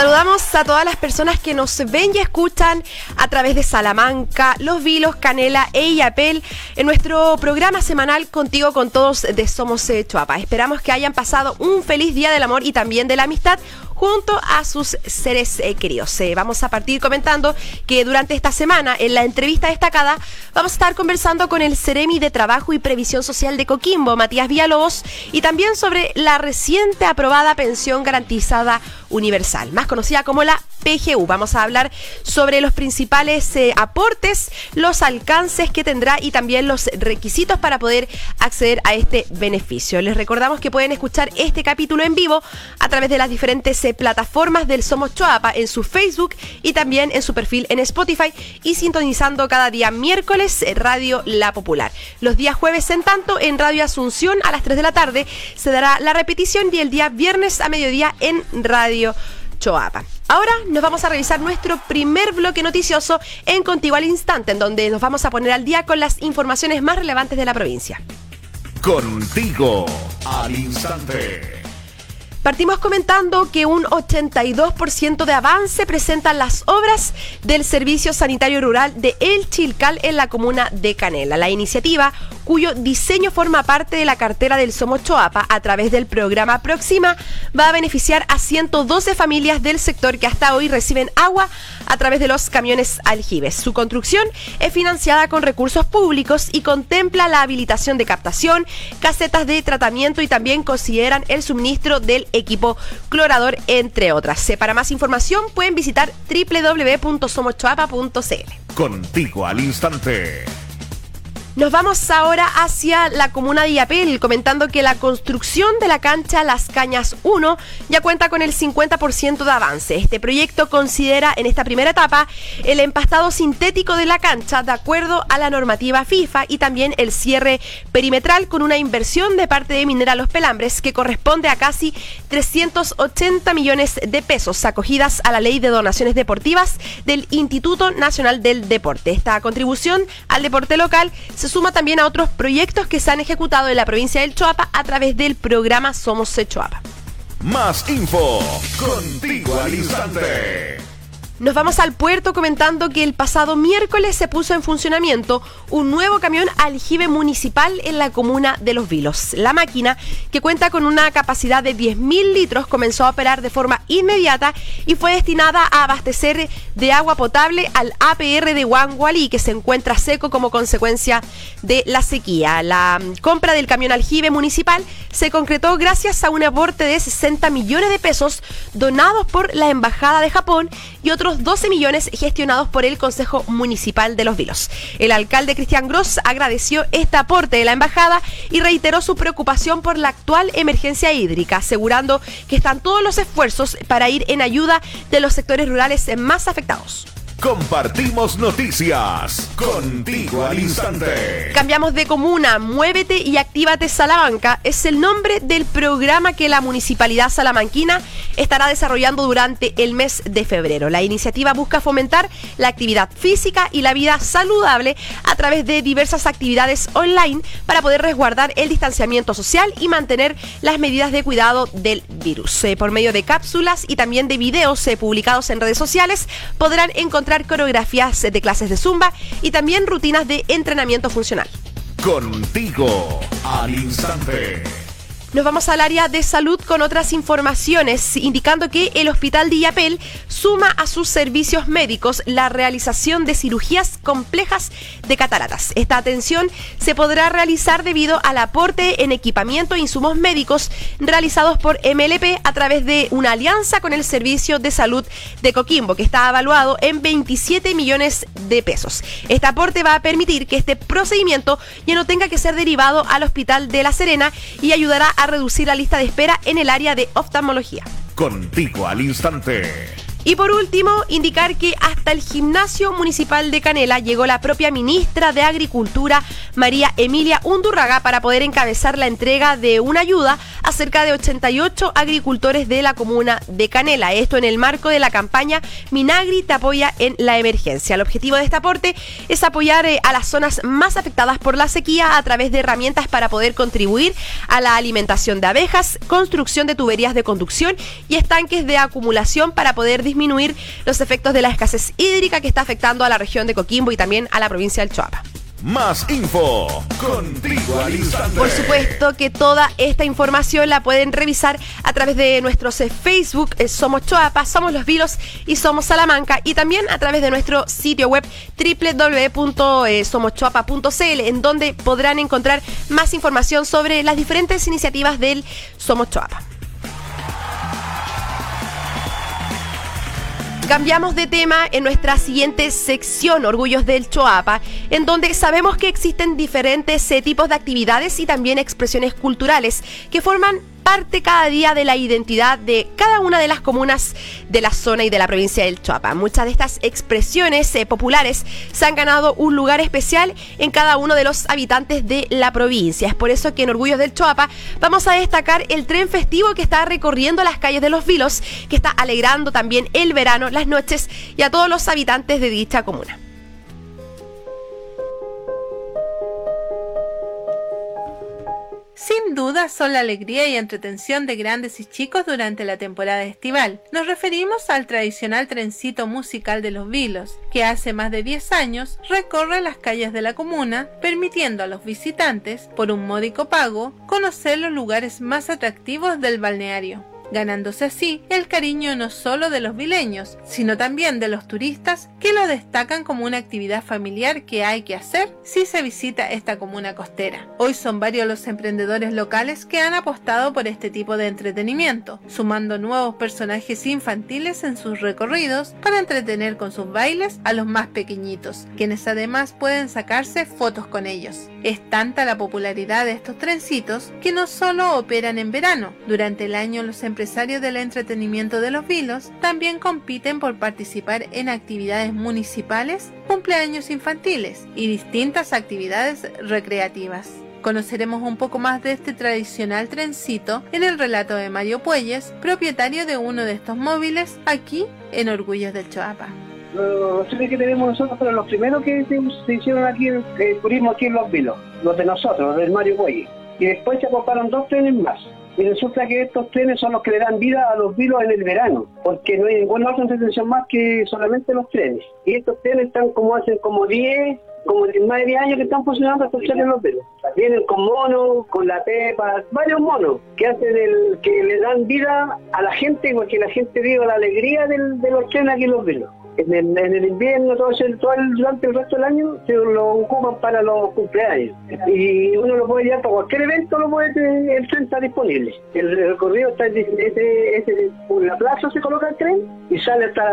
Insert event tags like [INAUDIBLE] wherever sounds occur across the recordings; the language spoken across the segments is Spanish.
Saludamos a todas las personas que nos ven y escuchan a través de Salamanca, Los Vilos, Canela e Iapel en nuestro programa semanal Contigo con Todos de Somos Chuapa. Esperamos que hayan pasado un feliz día del amor y también de la amistad junto a sus seres eh, queridos. Eh, vamos a partir comentando que durante esta semana, en la entrevista destacada, vamos a estar conversando con el Ceremi de Trabajo y Previsión Social de Coquimbo, Matías Villalobos, y también sobre la reciente aprobada pensión garantizada universal, más conocida como la PGU. Vamos a hablar sobre los principales eh, aportes, los alcances que tendrá y también los requisitos para poder acceder a este beneficio. Les recordamos que pueden escuchar este capítulo en vivo a través de las diferentes plataformas del Somos Choapa en su Facebook y también en su perfil en Spotify y sintonizando cada día miércoles eh, Radio La Popular. Los días jueves en tanto en Radio Asunción a las 3 de la tarde se dará la repetición y el día viernes a mediodía en Radio Choapa. Ahora nos vamos a revisar nuestro primer bloque noticioso en Contigo al Instante, en donde nos vamos a poner al día con las informaciones más relevantes de la provincia. Contigo al Instante. Partimos comentando que un 82% de avance presentan las obras del Servicio Sanitario Rural de El Chilcal en la comuna de Canela. La iniciativa, cuyo diseño forma parte de la cartera del Somochoapa a través del programa Proxima, va a beneficiar a 112 familias del sector que hasta hoy reciben agua a través de los camiones aljibes. Su construcción es financiada con recursos públicos y contempla la habilitación de captación, casetas de tratamiento y también consideran el suministro del equipo clorador, entre otras. Para más información pueden visitar www.somochoapa.cl. Contigo al instante. Nos vamos ahora hacia la comuna de Iapel, comentando que la construcción de la cancha Las Cañas 1 ya cuenta con el 50% de avance. Este proyecto considera en esta primera etapa el empastado sintético de la cancha de acuerdo a la normativa FIFA y también el cierre perimetral con una inversión de parte de Minera Los Pelambres que corresponde a casi 380 millones de pesos acogidas a la Ley de Donaciones Deportivas del Instituto Nacional del Deporte. Esta contribución al deporte local se suma también a otros proyectos que se han ejecutado en la provincia del Choapa a través del programa Somos Choapa. Más info contigo al instante. Nos vamos al puerto comentando que el pasado miércoles se puso en funcionamiento un nuevo camión aljibe municipal en la comuna de Los Vilos. La máquina, que cuenta con una capacidad de 10.000 litros, comenzó a operar de forma inmediata y fue destinada a abastecer de agua potable al APR de Huangualí, que se encuentra seco como consecuencia de la sequía. La compra del camión aljibe municipal se concretó gracias a un aporte de 60 millones de pesos donados por la Embajada de Japón y otros 12 millones gestionados por el Consejo Municipal de Los Vilos. El alcalde Cristian Gross agradeció este aporte de la embajada y reiteró su preocupación por la actual emergencia hídrica, asegurando que están todos los esfuerzos para ir en ayuda de los sectores rurales más afectados. Compartimos noticias contigo al instante. Cambiamos de comuna. Muévete y actívate Salamanca es el nombre del programa que la municipalidad salamanquina estará desarrollando durante el mes de febrero. La iniciativa busca fomentar la actividad física y la vida saludable a través de diversas actividades online para poder resguardar el distanciamiento social y mantener las medidas de cuidado del virus. Eh, por medio de cápsulas y también de videos eh, publicados en redes sociales podrán encontrar coreografías de clases de zumba y también rutinas de entrenamiento funcional. Contigo al instante. Nos vamos al área de salud con otras informaciones, indicando que el Hospital de Illapel suma a sus servicios médicos la realización de cirugías complejas de cataratas. Esta atención se podrá realizar debido al aporte en equipamiento e insumos médicos realizados por MLP a través de una alianza con el Servicio de Salud de Coquimbo, que está evaluado en 27 millones de pesos. Este aporte va a permitir que este procedimiento ya no tenga que ser derivado al Hospital de La Serena y ayudará a reducir la lista de espera en el área de oftalmología. Contigo al instante. Y por último, indicar que hasta el gimnasio municipal de Canela llegó la propia ministra de Agricultura, María Emilia Undurraga, para poder encabezar la entrega de una ayuda a cerca de 88 agricultores de la comuna de Canela. Esto en el marco de la campaña Minagri te apoya en la emergencia. El objetivo de este aporte es apoyar eh, a las zonas más afectadas por la sequía a través de herramientas para poder contribuir a la alimentación de abejas, construcción de tuberías de conducción y estanques de acumulación para poder disminuir los efectos de la escasez hídrica que está afectando a la región de Coquimbo y también a la provincia del Choapa. Más info contigo al Por supuesto que toda esta información la pueden revisar a través de nuestros eh, Facebook, eh, Somos Choapa, Somos Los Vilos y Somos Salamanca y también a través de nuestro sitio web www.somoschoapa.cl en donde podrán encontrar más información sobre las diferentes iniciativas del Somos Choapa. Cambiamos de tema en nuestra siguiente sección, Orgullos del Choapa, en donde sabemos que existen diferentes eh, tipos de actividades y también expresiones culturales que forman parte cada día de la identidad de cada una de las comunas de la zona y de la provincia del Choapa. Muchas de estas expresiones eh, populares se han ganado un lugar especial en cada uno de los habitantes de la provincia. Es por eso que en Orgullos del Choapa vamos a destacar el tren festivo que está recorriendo las calles de los Vilos, que está alegrando también el verano, las noches y a todos los habitantes de dicha comuna. Sin duda son la alegría y entretención de grandes y chicos durante la temporada estival. Nos referimos al tradicional trencito musical de los Vilos, que hace más de 10 años recorre las calles de la comuna, permitiendo a los visitantes, por un módico pago, conocer los lugares más atractivos del balneario ganándose así el cariño no solo de los vileños, sino también de los turistas que lo destacan como una actividad familiar que hay que hacer si se visita esta comuna costera. Hoy son varios los emprendedores locales que han apostado por este tipo de entretenimiento, sumando nuevos personajes infantiles en sus recorridos para entretener con sus bailes a los más pequeñitos, quienes además pueden sacarse fotos con ellos. Es tanta la popularidad de estos trencitos que no solo operan en verano, durante el año los emprendedores empresarios del entretenimiento de los Vilos también compiten por participar en actividades municipales, cumpleaños infantiles y distintas actividades recreativas. Conoceremos un poco más de este tradicional trencito en el relato de Mario Puelles, propietario de uno de estos móviles aquí en Orgullos del Choapa. Los trenes que tenemos nosotros fueron los primeros que se, hicieron aquí, el, turismo aquí en Los Vilos, los de nosotros, los del Mario Puelles. Y después se compraron dos trenes más y resulta que estos trenes son los que le dan vida a los vilos en el verano, porque no hay ninguna otra entretención más que solamente los trenes. Y estos trenes están como hacen como 10, como más de 10 años que están funcionando estos trenes los vilos. Vienen con monos, con la pepa, varios monos que hacen el, que le dan vida a la gente porque la gente vive la alegría del, de los trenes aquí en los vilos en el, invierno, todo, el, todo el, durante el resto del año, se lo ocupan para los cumpleaños. Y uno lo puede llevar para cualquier evento, lo puede el tren está disponible. El recorrido está ese, por la plaza se coloca el tren y sale hasta,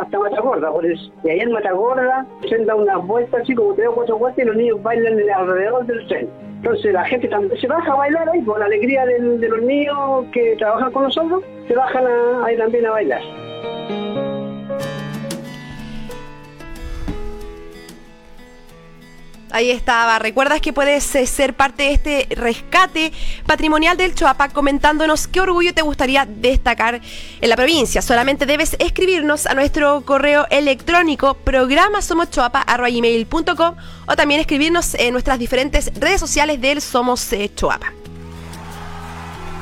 hasta Matagorda, por eso. Y ahí en Matagorda se da unas vueltas así como tres o cuatro vueltas y los niños bailan alrededor del tren. Entonces la gente también se baja a bailar ahí, por la alegría de los niños que trabajan con nosotros, se bajan ahí también a bailar. Ahí estaba. ¿Recuerdas que puedes eh, ser parte de este rescate patrimonial del Choapa comentándonos qué orgullo te gustaría destacar en la provincia? Solamente debes escribirnos a nuestro correo electrónico programasomochoapa.com o también escribirnos en nuestras diferentes redes sociales del Somos eh, Choapa.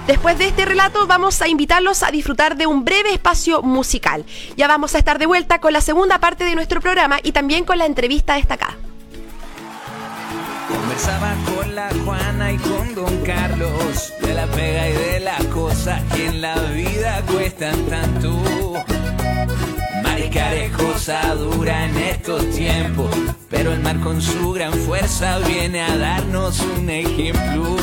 Después de este relato vamos a invitarlos a disfrutar de un breve espacio musical. Ya vamos a estar de vuelta con la segunda parte de nuestro programa y también con la entrevista destacada. Conversaba con la Juana y con Don Carlos de la pega y de las cosas que en la vida cuestan tanto. Maricar es cosa dura en estos tiempos, pero el mar con su gran fuerza viene a darnos un ejemplo.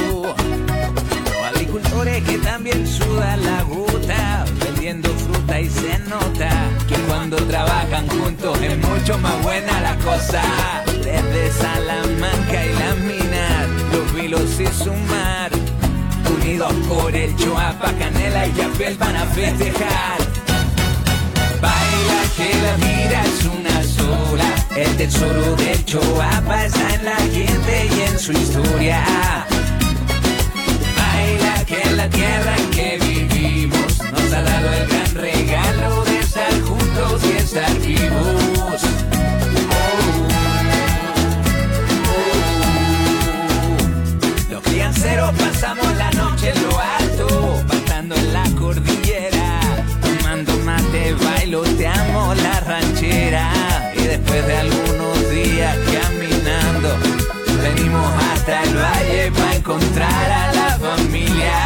Los agricultores que también sudan la gota, vendiendo fruta y se nota que cuando trabajan juntos es mucho más buena la cosa canales de Salamanca y las minas, los vilos y sumar, unidos por el Choapa, Canela y Yapel van a festejar. Baila que la vida es una sola, el tesoro del Choapa está en la gente y en su historia. Baila que la tierra en que vivimos nos ha dado el gran regalo de estar juntos y estar vivos. Pasamos la noche en lo alto, pasando en la cordillera, tomando mate, bailoteamos la ranchera y después de algunos días caminando, venimos hasta el valle para encontrar a la familia.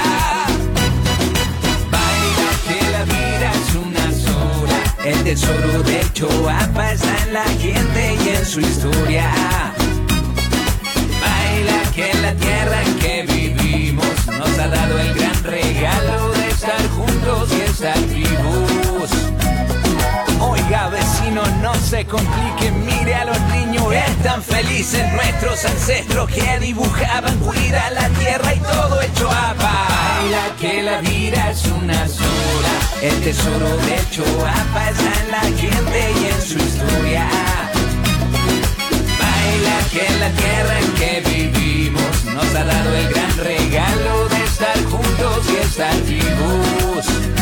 Baila que la vida es una sola, el tesoro de Choapa está en la gente y en su historia. Se complique, mire a los niños, están felices nuestros ancestros que dibujaban, cuida la tierra y todo hecho apa. Baila que la vida es una sola, el tesoro de Choapa está en la gente y en su historia. Baila que la tierra en que vivimos nos ha dado el gran regalo de estar juntos y estar vivos.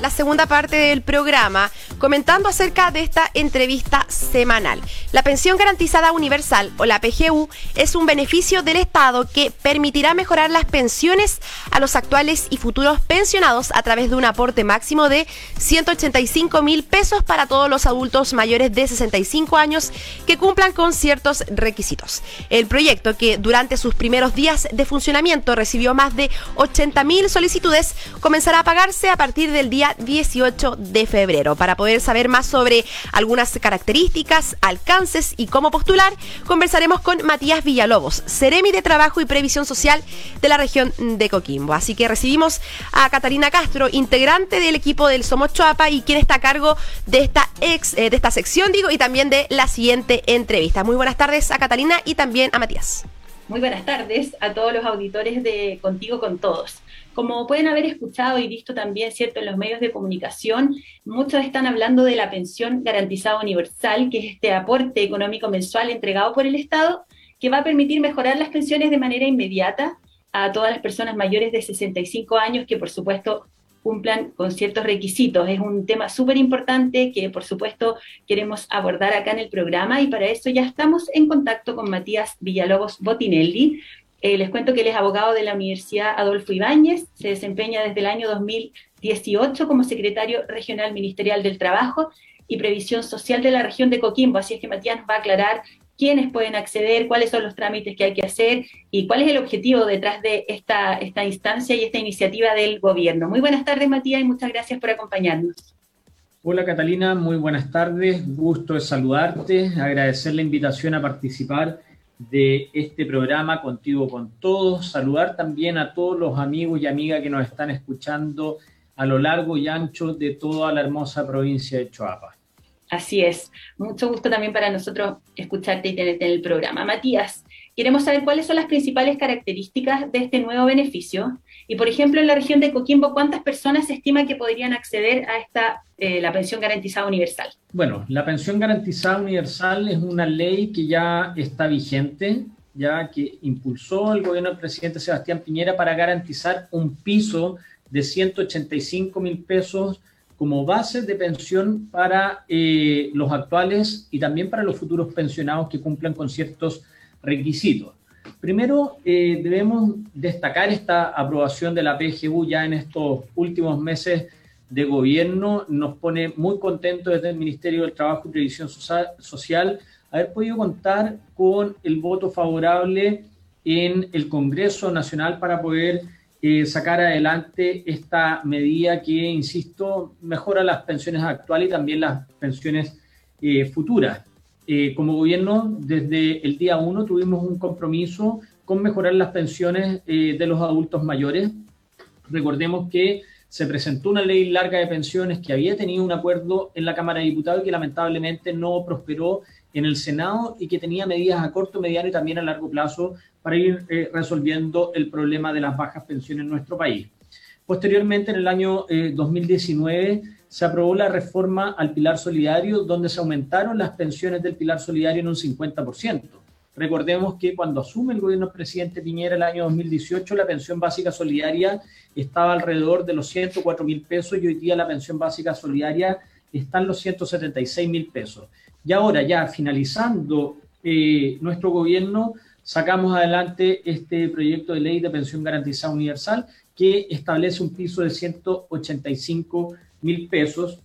La segunda parte del programa comentando acerca de esta entrevista semanal. La pensión garantizada universal o la PGU es un beneficio del Estado que permitirá mejorar las pensiones a los actuales y futuros pensionados a través de un aporte máximo de 185 mil pesos para todos los adultos mayores de 65 años que cumplan con ciertos requisitos. El proyecto que durante sus primeros días de funcionamiento recibió más de 80 mil solicitudes comenzará a pagarse a partir del día 18 de febrero. Para poder saber más sobre algunas características, alcances y cómo postular, conversaremos con Matías Villalobos, Ceremi de Trabajo y Previsión Social de la región de Coquimbo. Así que recibimos a Catalina Castro, integrante del equipo del Somos Choapa y quien está a cargo de esta, ex, eh, de esta sección, digo, y también de la siguiente entrevista. Muy buenas tardes a Catalina y también a Matías. Muy buenas tardes a todos los auditores de Contigo con Todos. Como pueden haber escuchado y visto también, ¿cierto?, en los medios de comunicación, muchos están hablando de la pensión garantizada universal, que es este aporte económico mensual entregado por el Estado, que va a permitir mejorar las pensiones de manera inmediata a todas las personas mayores de 65 años que, por supuesto, cumplan con ciertos requisitos. Es un tema súper importante que, por supuesto, queremos abordar acá en el programa y para eso ya estamos en contacto con Matías Villalobos Botinelli, eh, les cuento que él es abogado de la Universidad Adolfo Ibáñez, se desempeña desde el año 2018 como secretario regional ministerial del Trabajo y Previsión Social de la región de Coquimbo. Así es que Matías nos va a aclarar quiénes pueden acceder, cuáles son los trámites que hay que hacer y cuál es el objetivo detrás de esta, instancia y esta iniciativa del gobierno. Muy buenas tardes, Matías, y muchas gracias por acompañarnos. Hola Catalina, muy buenas tardes, gusto de saludarte, agradecer la invitación a participar de este programa Contigo con Todos. Saludar también a todos los amigos y amigas que nos están escuchando a lo largo y ancho de toda la hermosa provincia de Choapa. Así es. Mucho gusto también para nosotros escucharte y tenerte en el programa. Matías, queremos saber cuáles son las principales características de este nuevo beneficio. Y, por ejemplo, en la región de Coquimbo, ¿cuántas personas se estima que podrían acceder a esta, eh, la pensión garantizada universal? Bueno, la pensión garantizada universal es una ley que ya está vigente, ya que impulsó el gobierno del presidente Sebastián Piñera para garantizar un piso de 185 mil pesos como base de pensión para eh, los actuales y también para los futuros pensionados que cumplan con ciertos requisitos. Primero, eh, debemos destacar esta aprobación de la PGU ya en estos últimos meses de gobierno. Nos pone muy contentos desde el Ministerio del Trabajo y Previsión Social haber podido contar con el voto favorable en el Congreso Nacional para poder eh, sacar adelante esta medida que, insisto, mejora las pensiones actuales y también las pensiones eh, futuras. Eh, como gobierno, desde el día uno tuvimos un compromiso con mejorar las pensiones de los adultos mayores. Recordemos que se presentó una ley larga de pensiones que había tenido un acuerdo en la Cámara de Diputados y que lamentablemente no prosperó en el Senado y que tenía medidas a corto, mediano y también a largo plazo para ir eh, resolviendo el problema de las bajas pensiones en nuestro país. Posteriormente, en el año 2019, eh, se aprobó la reforma al Pilar Solidario, donde se aumentaron las pensiones del Pilar Solidario en un 50%. Recordemos que cuando asume el gobierno del presidente Piñera el año 2018, la pensión básica solidaria estaba alrededor de los 104 mil pesos y hoy día la pensión básica solidaria está en los 176 mil pesos. Y ahora ya finalizando eh, nuestro gobierno, sacamos adelante este proyecto de ley de pensión garantizada universal que establece un piso de 185 mil pesos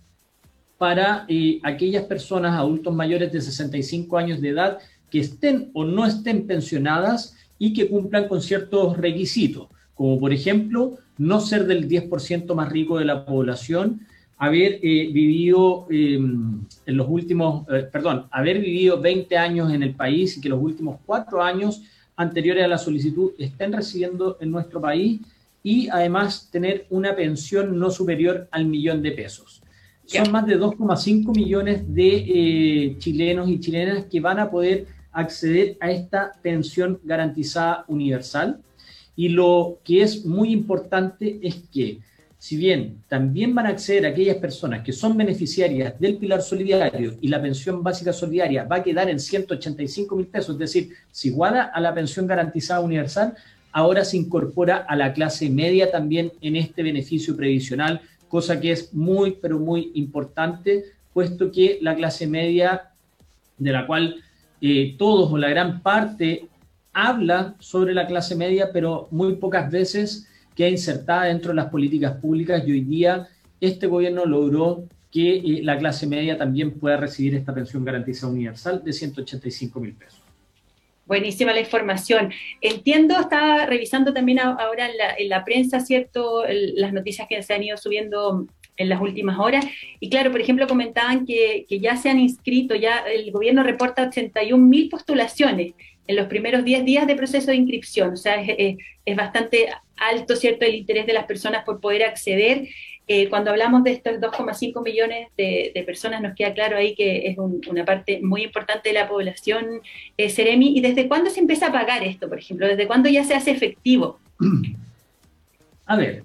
para eh, aquellas personas adultos mayores de 65 años de edad que estén o no estén pensionadas y que cumplan con ciertos requisitos, como por ejemplo no ser del 10% más rico de la población, haber eh, vivido em, en los últimos, eh, perdón, haber vivido 20 años en el país y que los últimos cuatro años anteriores a la solicitud estén recibiendo en nuestro país y además tener una pensión no superior al millón de pesos. Son más de 2,5 millones de eh, chilenos y chilenas que van a poder acceder a esta pensión garantizada universal. Y lo que es muy importante es que, si bien también van a acceder aquellas personas que son beneficiarias del pilar solidario y la pensión básica solidaria va a quedar en 185 mil pesos, es decir, si iguala a la pensión garantizada universal, ahora se incorpora a la clase media también en este beneficio previsional, cosa que es muy, pero muy importante, puesto que la clase media, de la cual eh, todos o la gran parte habla sobre la clase media, pero muy pocas veces queda insertada dentro de las políticas públicas y hoy día este gobierno logró que eh, la clase media también pueda recibir esta pensión garantizada universal de 185 mil pesos. Buenísima la información. Entiendo, estaba revisando también ahora en la, prensa, ¿cierto? las noticias que se han ido subiendo en las últimas horas. Y claro, por ejemplo, comentaban que, ya se han inscrito, ya el gobierno reporta 81 mil postulaciones en los primeros 10 días de proceso de inscripción. O sea, es, es bastante alto, ¿cierto?, el interés de las personas por poder acceder. Eh, cuando hablamos de estos 2,5 millones de, personas, nos queda claro ahí que es una parte muy importante de la población eh, Ceremi. ¿Y desde cuándo se empieza a pagar esto, por ejemplo? ¿Desde cuándo ya se hace efectivo? [CLEARS THROAT] A ver,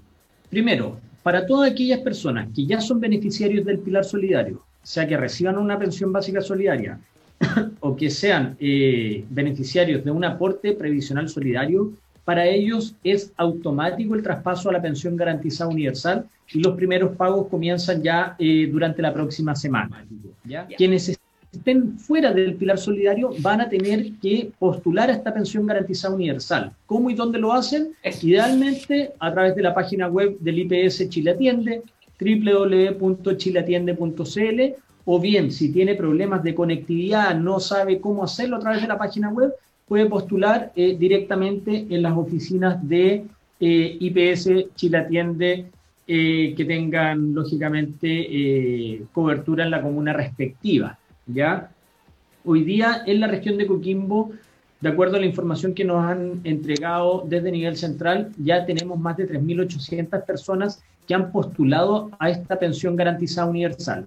primero, para todas aquellas personas que ya son beneficiarios del Pilar Solidario, sea que reciban una pensión básica solidaria [CLEARS THROAT] o que sean eh, beneficiarios de un aporte previsional solidario, para ellos es automático el traspaso a la pensión garantizada universal y los primeros pagos comienzan ya eh, durante la próxima semana. Quienes estén fuera del pilar solidario van a tener que postular a esta pensión garantizada universal. ¿Cómo y dónde lo hacen? Idealmente a través de la página web del IPS Chile Atiende, www.chileatiende.cl o bien si tiene problemas de conectividad, no sabe cómo hacerlo a través de la página web, puede postular eh, directamente en las oficinas de eh, IPS Chile Atiende eh, que tengan lógicamente cobertura en la comuna respectiva. ¿ya? Hoy día en la región de Coquimbo, de acuerdo a la información que nos han entregado desde nivel central, ya tenemos más de 3.800 personas que han postulado a esta pensión garantizada universal.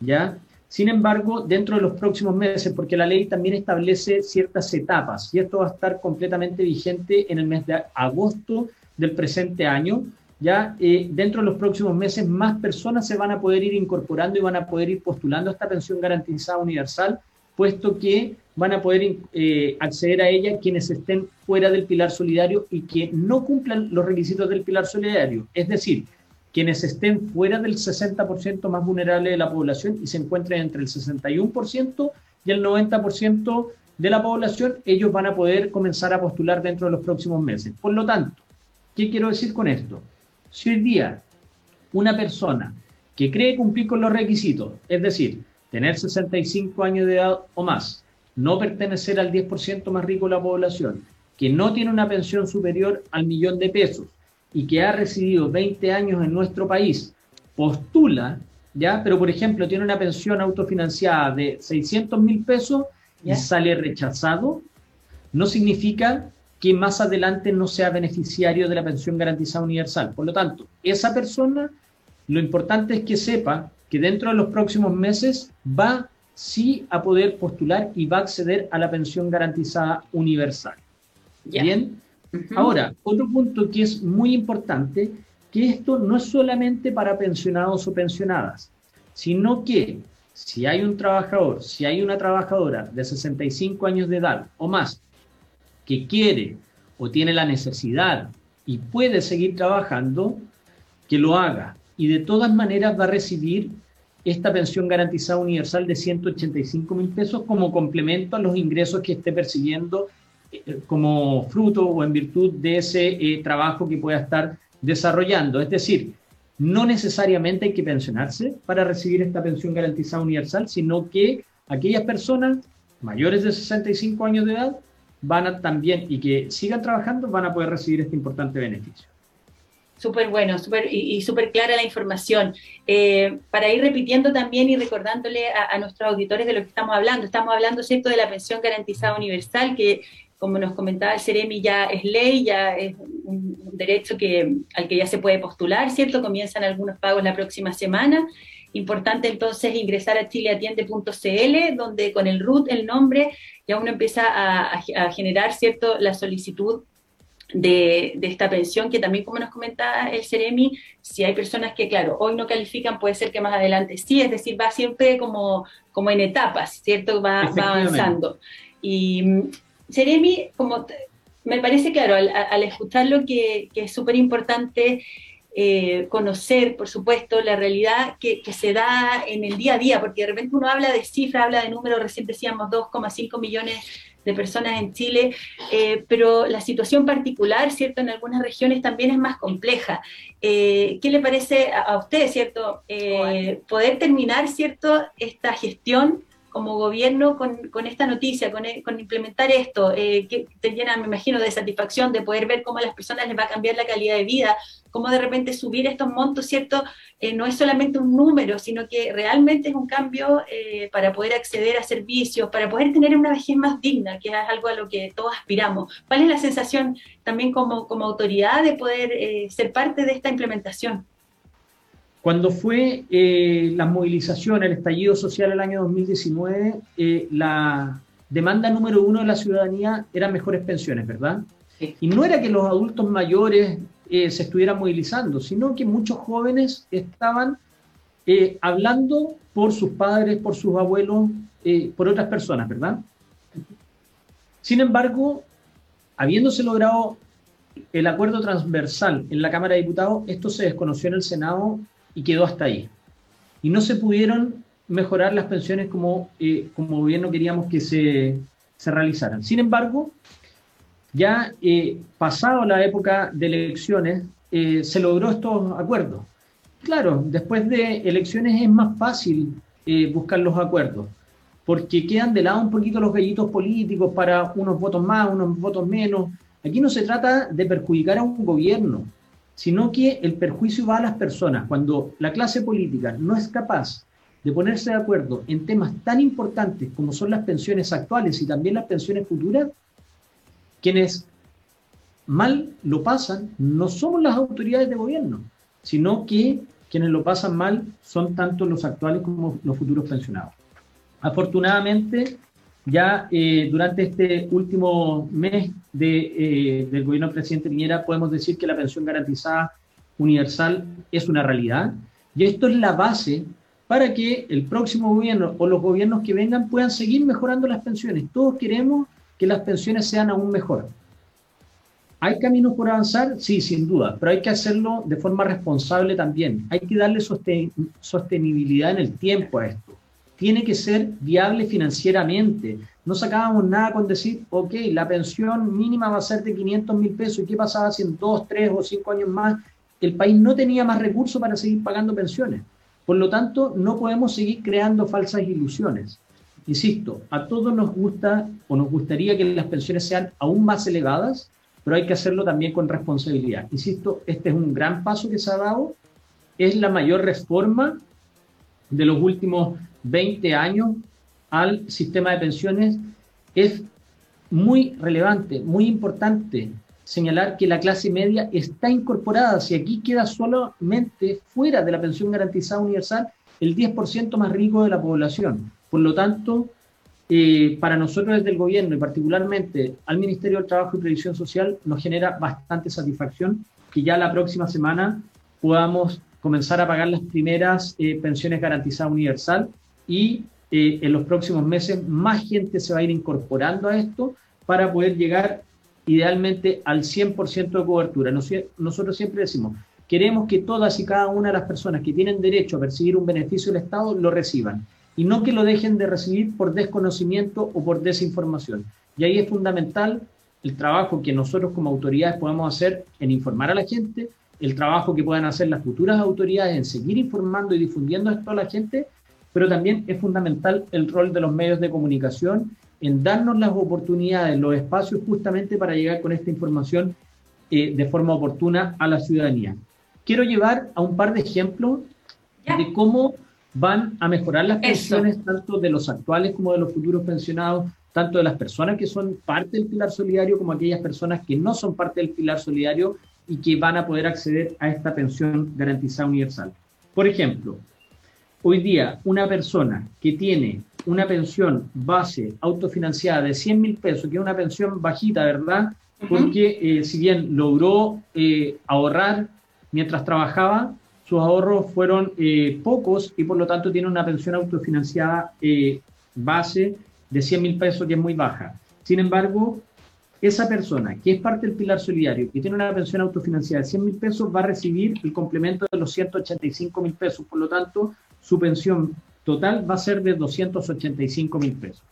¿ya? Sin embargo, dentro de los próximos meses, porque la ley también establece ciertas etapas, y esto va a estar completamente vigente en el mes de agosto del presente año, ya eh, dentro de los próximos meses más personas se van a poder ir incorporando y van a poder ir postulando esta pensión garantizada universal, puesto que van a poder eh, acceder a ella quienes estén fuera del pilar solidario y que no cumplan los requisitos del pilar solidario. Es decir, quienes estén fuera del 60% más vulnerable de la población y se encuentren entre el 61% y el 90% de la población, ellos van a poder comenzar a postular dentro de los próximos meses. Por lo tanto, ¿qué quiero decir con esto? Si hoy día una persona que cree cumplir con los requisitos, es decir, tener 65 años de edad o más, no pertenecer al 10% más rico de la población, que no tiene una pensión superior al millón de pesos, y que ha residido 20 años en nuestro país postula, ¿ya? Pero, por ejemplo, tiene una pensión autofinanciada de 600 mil pesos y sale rechazado, no significa que más adelante no sea beneficiario de la pensión garantizada universal. Por lo tanto, esa persona, lo importante es que sepa que dentro de los próximos meses va sí a poder postular y va a acceder a la pensión garantizada universal. Bien. Ahora, otro punto que es muy importante, que esto no es solamente para pensionados o pensionadas, sino que si hay un trabajador, si hay una trabajadora de 65 años de edad o más que quiere o tiene la necesidad y puede seguir trabajando, que lo haga. Y de todas maneras va a recibir esta pensión garantizada universal de 185 mil pesos como complemento a los ingresos que esté percibiendo como fruto o en virtud de ese eh, trabajo que pueda estar desarrollando. Es decir, no necesariamente hay que pensionarse para recibir esta pensión garantizada universal, sino que aquellas personas mayores de 65 años de edad van a también y que sigan trabajando van a poder recibir este importante beneficio. Súper bueno, super, y, súper clara la información. Eh, para ir repitiendo también y recordándole a, nuestros auditores de lo que estamos hablando, estamos hablando, ¿cierto?, de la pensión garantizada universal, que como nos comentaba el Ceremi, ya es ley, ya es un, derecho que, al que ya se puede postular, ¿cierto? Comienzan algunos pagos la próxima semana. Importante entonces ingresar a chileatiende.cl, donde con el RUT, el nombre, ya uno empieza a, a generar, ¿cierto?, la solicitud de, esta pensión, que también como nos comentaba el Ceremi, si hay personas que, claro, hoy no califican, puede ser que más adelante sí, es decir, va siempre como, como en etapas, ¿cierto? Va, avanzando. Y Ceremi, como me parece claro, al, escucharlo que, que es súper importante eh, conocer, por supuesto, la realidad que, que, se da en el día a día, porque de repente uno habla de cifras, habla de números, recién decíamos 2,5 millones de personas en Chile, eh, pero la situación particular, ¿cierto? En algunas regiones también es más compleja. Eh, ¿Qué le parece a, usted, ¿cierto? Poder terminar, ¿cierto? Esta gestión como gobierno con, esta noticia, con, con implementar esto, eh, que te llena, me imagino, de satisfacción de poder ver cómo a las personas les va a cambiar la calidad de vida, cómo de repente subir estos montos, ¿cierto? Eh, no es solamente un número, sino que realmente es un cambio eh, para poder acceder a servicios, para poder tener una vejez más digna, que es algo a lo que todos aspiramos. ¿Cuál es la sensación también como, como autoridad de poder ser parte de esta implementación? Cuando fue eh, la movilización, el estallido social el año 2019, eh, la demanda número uno de la ciudadanía eran mejores pensiones, ¿verdad? Y no era que los adultos mayores eh, se estuvieran movilizando, sino que muchos jóvenes estaban hablando por sus padres, por sus abuelos, por otras personas, ¿verdad? Sin embargo, habiéndose logrado el acuerdo transversal en la Cámara de Diputados, esto se desconoció en el Senado y quedó hasta ahí. Y no se pudieron mejorar las pensiones como, eh, como gobierno queríamos que se, se realizaran. Sin embargo, ya eh, pasado la época de elecciones, eh, se logró estos acuerdos. Claro, después de elecciones es más fácil buscar los acuerdos, porque quedan de lado un poquito los gallitos políticos para unos votos más, unos votos menos. Aquí no se trata de perjudicar a un gobierno, sino que el perjuicio va a las personas. Cuando la clase política no es capaz de ponerse de acuerdo en temas tan importantes como son las pensiones actuales y también las pensiones futuras, quienes mal lo pasan no somos las autoridades de gobierno, sino que quienes lo pasan mal son tanto los actuales como los futuros pensionados. Afortunadamente, ya eh, durante este último mes de, eh, del gobierno del presidente Piñera podemos decir que la pensión garantizada universal es una realidad y esto es la base para que el próximo gobierno o los gobiernos que vengan puedan seguir mejorando las pensiones. Todos queremos que las pensiones sean aún mejor. ¿Hay caminos por avanzar? Sí, sin duda, pero hay que hacerlo de forma responsable también. Hay que darle sostenibilidad en el tiempo a esto tiene que ser viable financieramente. No sacábamos nada con decir, ok, la pensión mínima va a ser de 500 mil pesos. ¿Y qué pasaba si en dos, tres o cinco años más el país no tenía más recursos para seguir pagando pensiones? Por lo tanto, no podemos seguir creando falsas ilusiones. Insisto, a todos nos gusta o nos gustaría que las pensiones sean aún más elevadas, pero hay que hacerlo también con responsabilidad. Insisto, este es un gran paso que se ha dado, es la mayor reforma de los últimos 20 años al sistema de pensiones, es muy relevante, muy importante señalar que la clase media está incorporada. Si aquí queda solamente fuera de la pensión garantizada universal el 10% más rico de la población. Por lo tanto, eh, para nosotros desde el gobierno y particularmente al Ministerio del Trabajo y Previsión Social nos genera bastante satisfacción que ya la próxima semana podamos comenzar a pagar las primeras eh, pensiones garantizadas universal y eh, en los próximos meses más gente se va a ir incorporando a esto para poder llegar idealmente al 100% de cobertura. nosotros siempre decimos, queremos que todas y cada una de las personas que tienen derecho a percibir un beneficio del Estado lo reciban y no que lo dejen de recibir por desconocimiento o por desinformación. Y ahí es fundamental el trabajo que nosotros como autoridades podemos hacer en informar a la gente, el trabajo que puedan hacer las futuras autoridades en seguir informando y difundiendo esto a la gente, pero también es fundamental el rol de los medios de comunicación en darnos las oportunidades, los espacios justamente para llegar con esta información eh, de forma oportuna a la ciudadanía. Quiero llevar a un par de ejemplos de cómo van a mejorar las pensiones tanto de los actuales como de los futuros pensionados, tanto de las personas que son parte del pilar solidario como aquellas personas que no son parte del pilar solidario y que van a poder acceder a esta pensión garantizada universal. Por ejemplo, hoy día una persona que tiene una pensión base autofinanciada de 100 mil pesos, que es una pensión bajita, ¿verdad? Porque eh, si bien logró eh, ahorrar mientras trabajaba, sus ahorros fueron eh, pocos y por lo tanto tiene una pensión autofinanciada base de 100 mil pesos que es muy baja. Sin embargo, esa persona que es parte del pilar solidario, que tiene una pensión autofinanciada de 100 mil pesos, va a recibir el complemento de los 185 mil pesos. Por lo tanto, su pensión total va a ser de 285 mil pesos.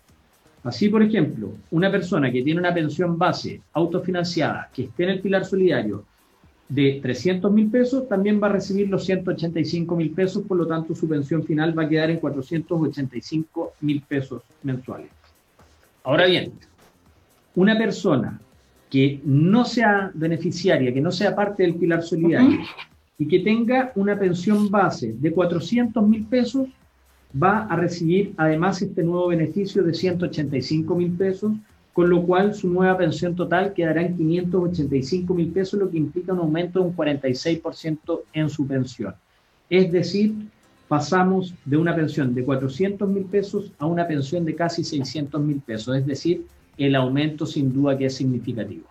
Así, por ejemplo, una persona que tiene una pensión base autofinanciada, que esté en el pilar solidario, de 300 mil pesos también va a recibir los 185 mil pesos, por lo tanto su pensión final va a quedar en 485 mil pesos mensuales. Ahora bien, una persona que no sea beneficiaria, que no sea parte del pilar solidario y que tenga una pensión base de 400 mil pesos, va a recibir además este nuevo beneficio de 185 mil pesos con lo cual su nueva pensión total quedará en 585 mil pesos, lo que implica un aumento de un 46% en su pensión. Es decir, pasamos de una pensión de 400 mil pesos a una pensión de casi 600 mil pesos, es decir, el aumento sin duda que es significativo.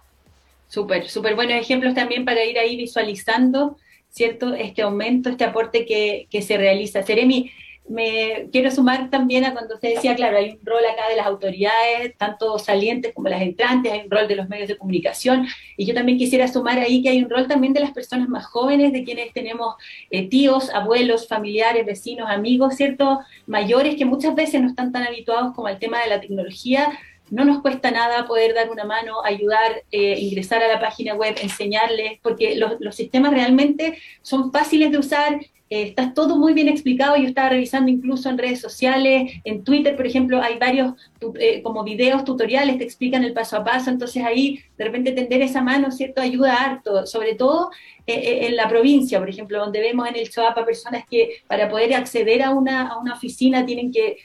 Súper, súper buenos ejemplos también para ir ahí visualizando, ¿cierto? Este aumento, este aporte que, que se realiza. Seremi, me quiero sumar también a cuando usted decía, claro, hay un rol acá de las autoridades, tanto salientes como las entrantes, hay un rol de los medios de comunicación, y yo también quisiera sumar ahí que hay un rol también de las personas más jóvenes, de quienes tenemos eh, tíos, abuelos, familiares, vecinos, amigos, ¿cierto? Mayores que muchas veces no están tan habituados como al tema de la tecnología, no nos cuesta nada poder dar una mano, ayudar, eh, ingresar a la página web, enseñarles, porque los, sistemas realmente son fáciles de usar, eh, está todo muy bien explicado. Yo estaba revisando incluso en redes sociales, en Twitter, por ejemplo, hay varios eh, como videos tutoriales, te explican el paso a paso. Entonces ahí de repente tender esa mano, ¿cierto? Ayuda harto, sobre todo eh, en la provincia, por ejemplo, donde vemos en el Choapa personas que para poder acceder a una, a una oficina tienen que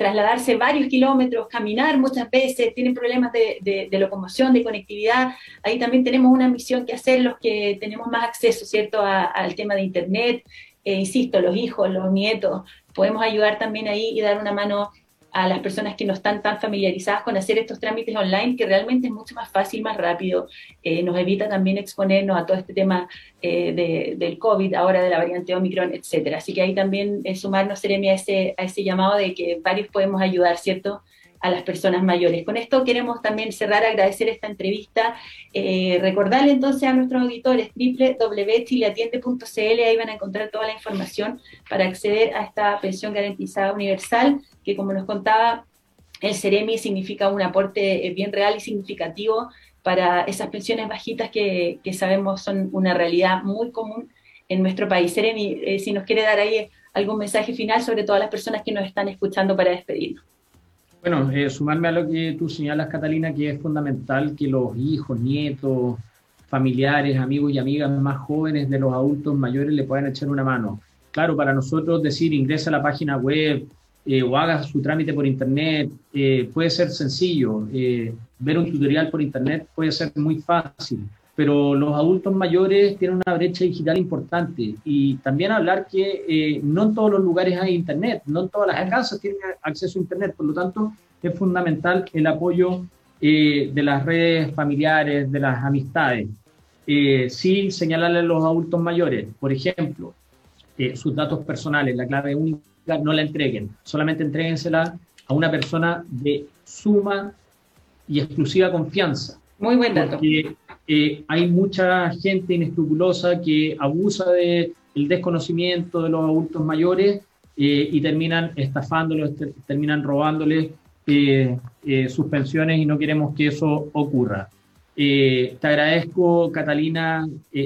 trasladarse varios kilómetros, caminar muchas veces, tienen problemas de, locomoción, de conectividad. Ahí también tenemos una misión que hacer los que tenemos más acceso, ¿cierto?, al tema de Internet. Eh, insisto, los hijos, los nietos, podemos ayudar también ahí y dar una mano a las personas que no están tan familiarizadas con hacer estos trámites online, que realmente es mucho más fácil, más rápido, eh, nos evita también exponernos a todo este tema eh, del COVID, ahora de la variante Omicron, etcétera. Así que ahí también es sumarnos, Seremi, a ese, a ese llamado de que varios podemos ayudar, ¿cierto?, a las personas mayores. Con esto queremos también cerrar, agradecer esta entrevista, eh, recordarle entonces a nuestros auditores www.chileatiende.cl, ahí van a encontrar toda la información para acceder a esta pensión garantizada universal, que como nos contaba el CEREMI significa un aporte eh, bien real y significativo para esas pensiones bajitas que, sabemos son una realidad muy común en nuestro país. Seremi, eh, si nos quiere dar ahí algún mensaje final sobre todas las personas que nos están escuchando para despedirnos. Bueno, eh, sumarme a lo que tú señalas, Catalina, que es fundamental que los hijos, nietos, familiares, amigos y amigas más jóvenes de los adultos mayores le puedan echar una mano. Claro, para nosotros decir ingresa a la página web eh, o haga su trámite por internet, eh, puede ser sencillo. ver un tutorial por internet puede ser muy fácil, pero los adultos mayores tienen una brecha digital importante y también hablar que eh, no en todos los lugares hay internet, no en todas las casas tienen acceso a internet, por lo tanto es fundamental el apoyo eh, de las redes familiares, de las amistades. Eh, sí señalarle a los adultos mayores, por ejemplo, sus datos personales, la clave única, no la entreguen, solamente entréguensela a una persona de suma y exclusiva confianza. Muy buen dato. Porque eh, hay mucha gente inescrupulosa que abusa del el desconocimiento de los adultos mayores eh, y terminan estafándolos, terminan robándoles eh, sus pensiones y no queremos que eso ocurra. te agradezco, Catalina,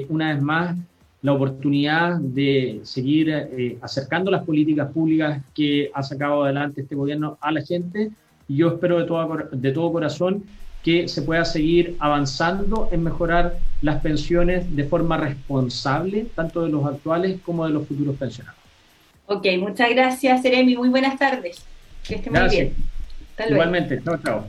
una vez más la oportunidad de seguir acercando las políticas públicas que ha sacado adelante este gobierno a la gente. Y yo espero de todo, de todo corazón que se pueda seguir avanzando en mejorar las pensiones de forma responsable, tanto de los actuales como de los futuros pensionados. Ok, muchas gracias, Seremi. Muy buenas tardes. Que esté muy bien. Igualmente, chao, chao.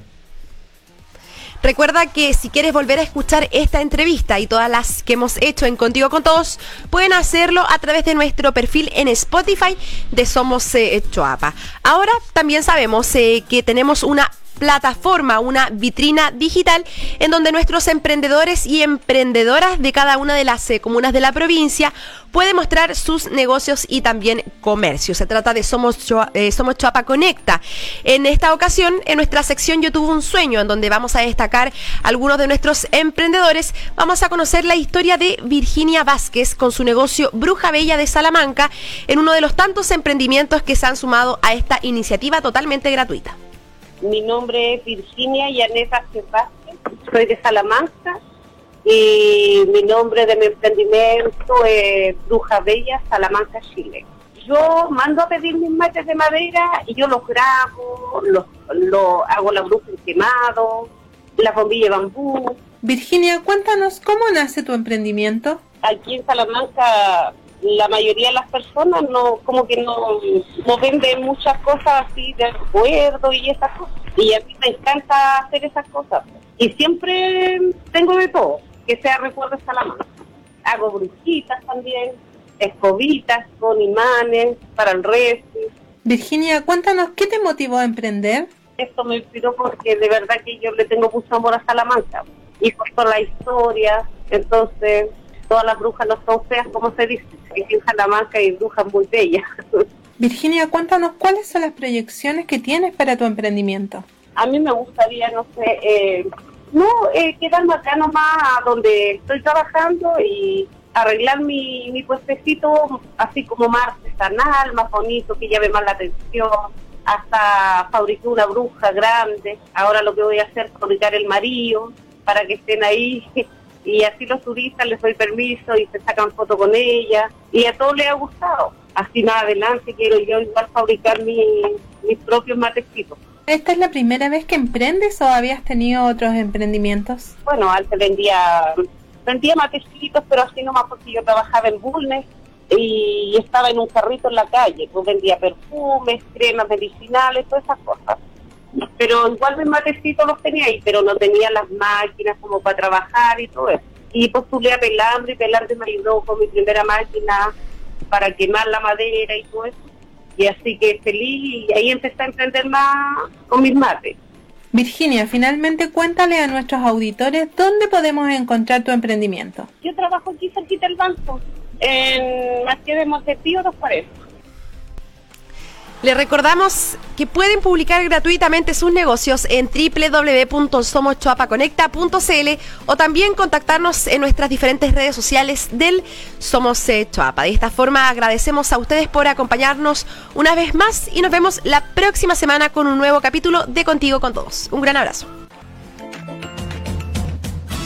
Recuerda que si quieres volver a escuchar esta entrevista y todas las que hemos hecho en Contigo con Todos, pueden hacerlo a través de nuestro perfil en Spotify de Somos eh, Choapa. Ahora también sabemos eh, que tenemos una plataforma, una vitrina digital en donde nuestros emprendedores y emprendedoras de cada una de las eh, comunas de la provincia pueden mostrar sus negocios y también comercio. Se trata de Somos, eh, Somos Conecta. En esta ocasión, en nuestra sección Yo tuve un sueño, en donde vamos a destacar algunos de nuestros emprendedores, vamos a conocer la historia de Virginia Vázquez con su negocio Bruja Bella de Salamanca, en uno de los tantos emprendimientos que se han sumado a esta iniciativa totalmente gratuita. Mi nombre es Virginia Yaneta Vázquez, soy de Salamanca y mi nombre de mi emprendimiento es Bruja Bella, Salamanca, Chile. Yo mando a pedir mis mates de madera y yo los grabo, los, hago la bruja en quemado, la bombilla de bambú. Virginia, cuéntanos cómo nace tu emprendimiento. Aquí en Salamanca la mayoría de las personas no como que no, no venden muchas cosas así de recuerdo y esas cosas. Y a mí me encanta hacer esas cosas. Y siempre tengo de todo, que sea recuerdo Salamanca. Hago brujitas también, escobitas con imanes para el resto. Virginia, cuéntanos, ¿qué te motivó a emprender? Esto me inspiró porque de verdad que yo le tengo mucho amor a Salamanca y por toda la historia. Entonces, todas las brujas no son feas, como se dice. En Salamanca hay brujas muy bellas. [LAUGHS] Virginia, cuéntanos cuáles son las proyecciones que tienes para tu emprendimiento. A mí me gustaría, no sé, eh, no eh, quedarme acá nomás donde estoy trabajando y arreglar mi, mi puestecito así como más artesanal, más bonito, que llame más la atención. Hasta fabricar una bruja grande. Ahora lo que voy a hacer es fabricar el marido para que estén ahí y así los turistas les doy permiso y se sacan fotos con ella y a todos les ha gustado. Así más adelante quiero yo igual fabricar mi, mis propios matecitos. ¿Esta es la primera vez que emprendes o habías tenido otros emprendimientos? Bueno, antes vendía, vendía matecitos, pero así nomás porque yo trabajaba en Bulnes y estaba en un carrito en la calle, pues vendía perfumes, cremas medicinales, todas esas cosas pero igual mis matecitos los tenía ahí, pero no tenía las máquinas como para trabajar y todo eso. Y postulé a pelambre y pelambre me ayudó con mi primera máquina para quemar la madera y todo eso. Y así que feliz y ahí empecé a emprender más con mis mates. Virginia, finalmente cuéntale a nuestros auditores dónde podemos encontrar tu emprendimiento. Yo trabajo aquí cerquita del banco, en Marqués de Montepío 240 les recordamos que pueden publicar gratuitamente sus negocios en www.somoschoapaconecta.cl o también contactarnos en nuestras diferentes redes sociales del Somos eh, Choapa. De esta forma agradecemos a ustedes por acompañarnos una vez más y nos vemos la próxima semana con un nuevo capítulo de Contigo con Todos. Un gran abrazo.